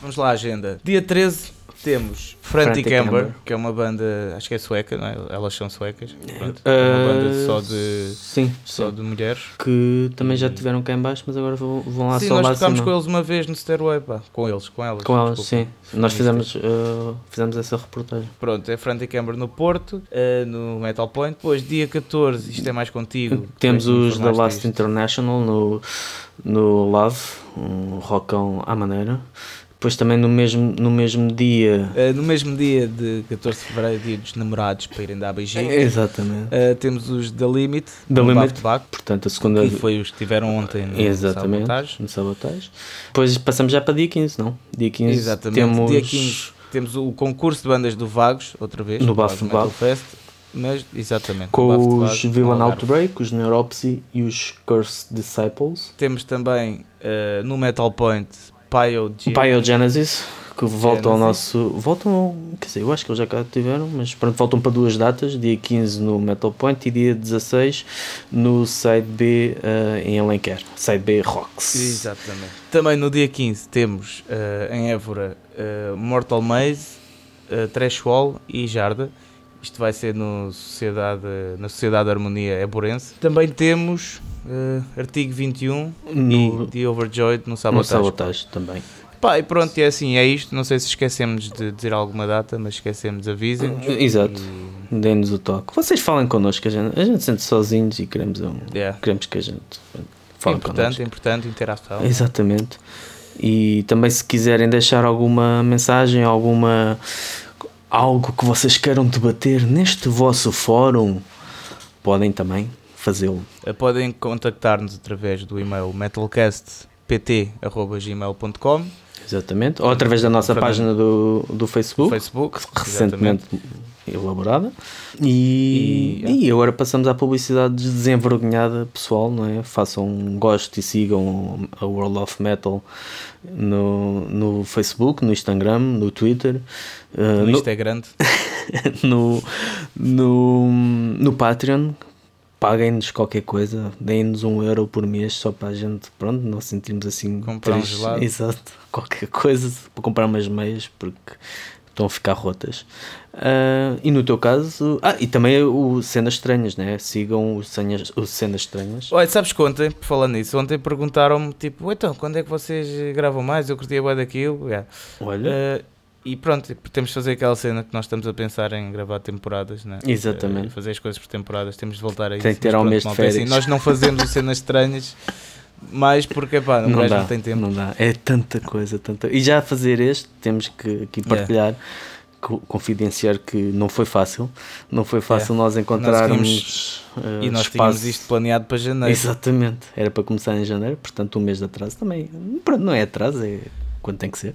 Vamos lá, agenda. Dia 13 temos Frantic, Frantic Amber, Amber. que é uma banda, acho que é sueca, não é? Elas são suecas. Pronto, é Uh, uma banda só de, Sim, só sim. de mulheres. Que também já estiveram cá em baixo, mas agora vão, vão lá Sim, só nós lá tocámos acima. com eles uma vez no Stairway, pá. Com eles, com elas. Com elas, desculpa. sim. Nós fizemos, uh, fizemos essa reportagem. Pronto, é Frantic Amber no Porto, eh, no Metal Point. Depois, dia 14, isto é mais contigo. Temos é os da Last disto. International no, no Love, um rockão à maneira. Depois também no mesmo, no mesmo dia. Eh, no mesmo dia de 14 de Fevereiro, dia dos namorados, para irem dar beijinhos. Exatamente. Eh, temos os da Limit, Da Limit. back-to-back, Portanto, a segunda. que foi os que tiveram ontem no Exatamente. Sabotage. No Sabotage. Depois passamos já para dia 15, não? Dia 15 Exatamente, temos. dia 15 temos o concurso de bandas do Vagos, outra vez, No Bafo Metal. Fest, mas exatamente, Com os Villain. Outbreak, os Neuropsy e os Curse Disciples. Temos também eh, no Metal Point Biogenesis, que voltam ao nosso. Voltam, quer dizer, eu acho que eles já cá tiveram, mas pronto, voltam para duas datas: dia 15 no Metal Point e dia 16 no Side B eh, em Alenquer. Side B Rocks. Exatamente. Também no dia 15 temos eh, em Évora eh, Mortal Maze, uh, Trash Wall e Jarda. Isto vai ser no Sociedade, na Sociedade Harmonia Eborense. Também temos eh, Artigo 21 No, e The Overjoyed no no Sabotage. Sabotage também. Pá, e pronto, é assim, é isto. Não sei se esquecemos de dizer alguma data, mas esquecemos, avisem-nos. *clears throat* Exato. E, Deem-nos o toque. Vocês falem connosco, a gente, a gente sente sozinhos e queremos, um, yeah. queremos que a gente É fale importante, connosco. é importante, interação. Exatamente. E também se quiserem deixar alguma mensagem, alguma algo que vocês queiram debater neste vosso fórum, podem também fazê-lo. Uh, Podem contactar-nos através do e-mail metalcastpt.gmail.com Exatamente. Ou através da nossa Fernando. página do, do Facebook, Facebook, recentemente elaborada. E, E- e agora passamos à publicidade desenvergonhada pessoal, não é? Façam um gosto e sigam a World of Metal no, no Facebook, no Instagram, no Twitter. uh, no no- Isto é *laughs* no, no, no Patreon. Paguem-nos qualquer coisa, deem-nos um euro por mês só para a gente, pronto, não sentirmos assim. Comprar um gelado. *laughs* Exato, qualquer coisa para comprar umas meias porque estão a ficar rotas. Ah, e no teu caso, ah, e também o Cenas Estranhas, né? Sigam o Cenas, o Cenas Estranhas. Olha, sabes que ontem, falar nisso, ontem perguntaram-me tipo, então, quando é que vocês gravam mais? Eu curtia bem daquilo. Yeah. Olha, Uh, e pronto, temos de fazer aquela cena que nós estamos a pensar em gravar temporadas, né? Exatamente. Uh, fazer as coisas por temporadas, temos de voltar a isso. Tem que ter ao mês de é assim, nós não fazemos cenas estranhas, *laughs* mais porque, pá, não gajo dá, não tem tempo. não dá. É tanta coisa, tanta. E já a fazer este, temos que aqui Yeah. partilhar, co- confidenciar que não foi fácil. Não foi fácil nós tínhamos- encontrarmos eh, E nós espaço. tínhamos isto planeado para janeiro. Exatamente, era para começar em janeiro, portanto um mês de atraso também. Pronto, não é atraso, é quando tem que ser,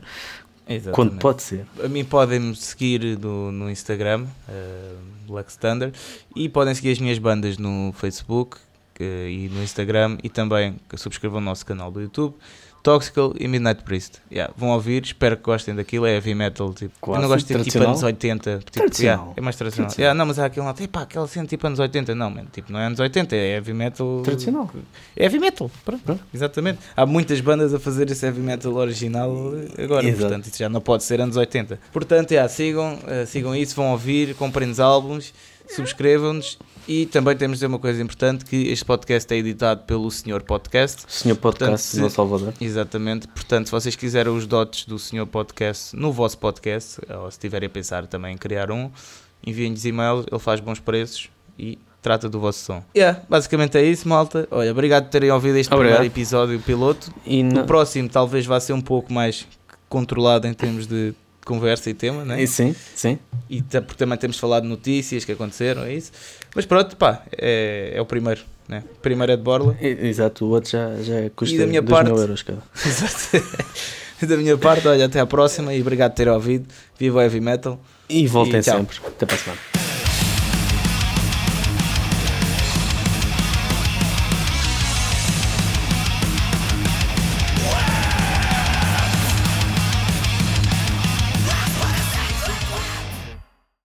Exatamente. quando pode ser. A mim podem-me seguir no, no Instagram, uh, Black Thunder, e podem seguir as minhas bandas no Facebook e no Instagram, e também que subscrevam o nosso canal do YouTube. Toxical e Midnight Priest. Yeah, vão ouvir, espero que gostem daquilo. É heavy metal. Tipo, eu não gosto de tipo tradicional. anos 80. Tipo, yeah, é mais tradicional. Yeah, não, mas há aquele lado, epá, aquela cena tipo anos 80. Não, man, tipo, não é anos 80, é heavy metal. Tradicional. É heavy metal, pronto, Pronto. exatamente. Há muitas bandas a fazer esse heavy metal original agora, Exato. portanto, isso já não pode ser anos 80. Portanto, yeah, sigam, eh, sigam isso, vão ouvir, comprem-nos álbuns, subscrevam-nos e também temos de dizer uma coisa importante, que este podcast é editado pelo Senhor Podcast, Senhor Podcast Portanto, se- no Salvador. exatamente, portanto, se vocês quiserem os dotes do Senhor Podcast no vosso podcast, ou se tiverem a pensar também em criar um, enviem-nos e-mail, ele faz bons preços e trata do vosso som. Yeah, basicamente é isso, malta. Olha, obrigado por terem ouvido este Obrigado. primeiro episódio piloto. E O na... próximo talvez vá ser um pouco mais controlado em termos de conversa e tema, né? e sim, sim. E porque também temos falado de notícias que aconteceram, é isso. Mas pronto, pá, é, é o primeiro, né? O primeiro é de Borla. E- Exato, o outro já, já custa da minha 2 mil parte- euros cada. *laughs* Exato. *laughs* da minha parte, olha, até à próxima e obrigado por ter ouvido. Viva o Heavy Metal. E voltem E sempre. Até para a semana.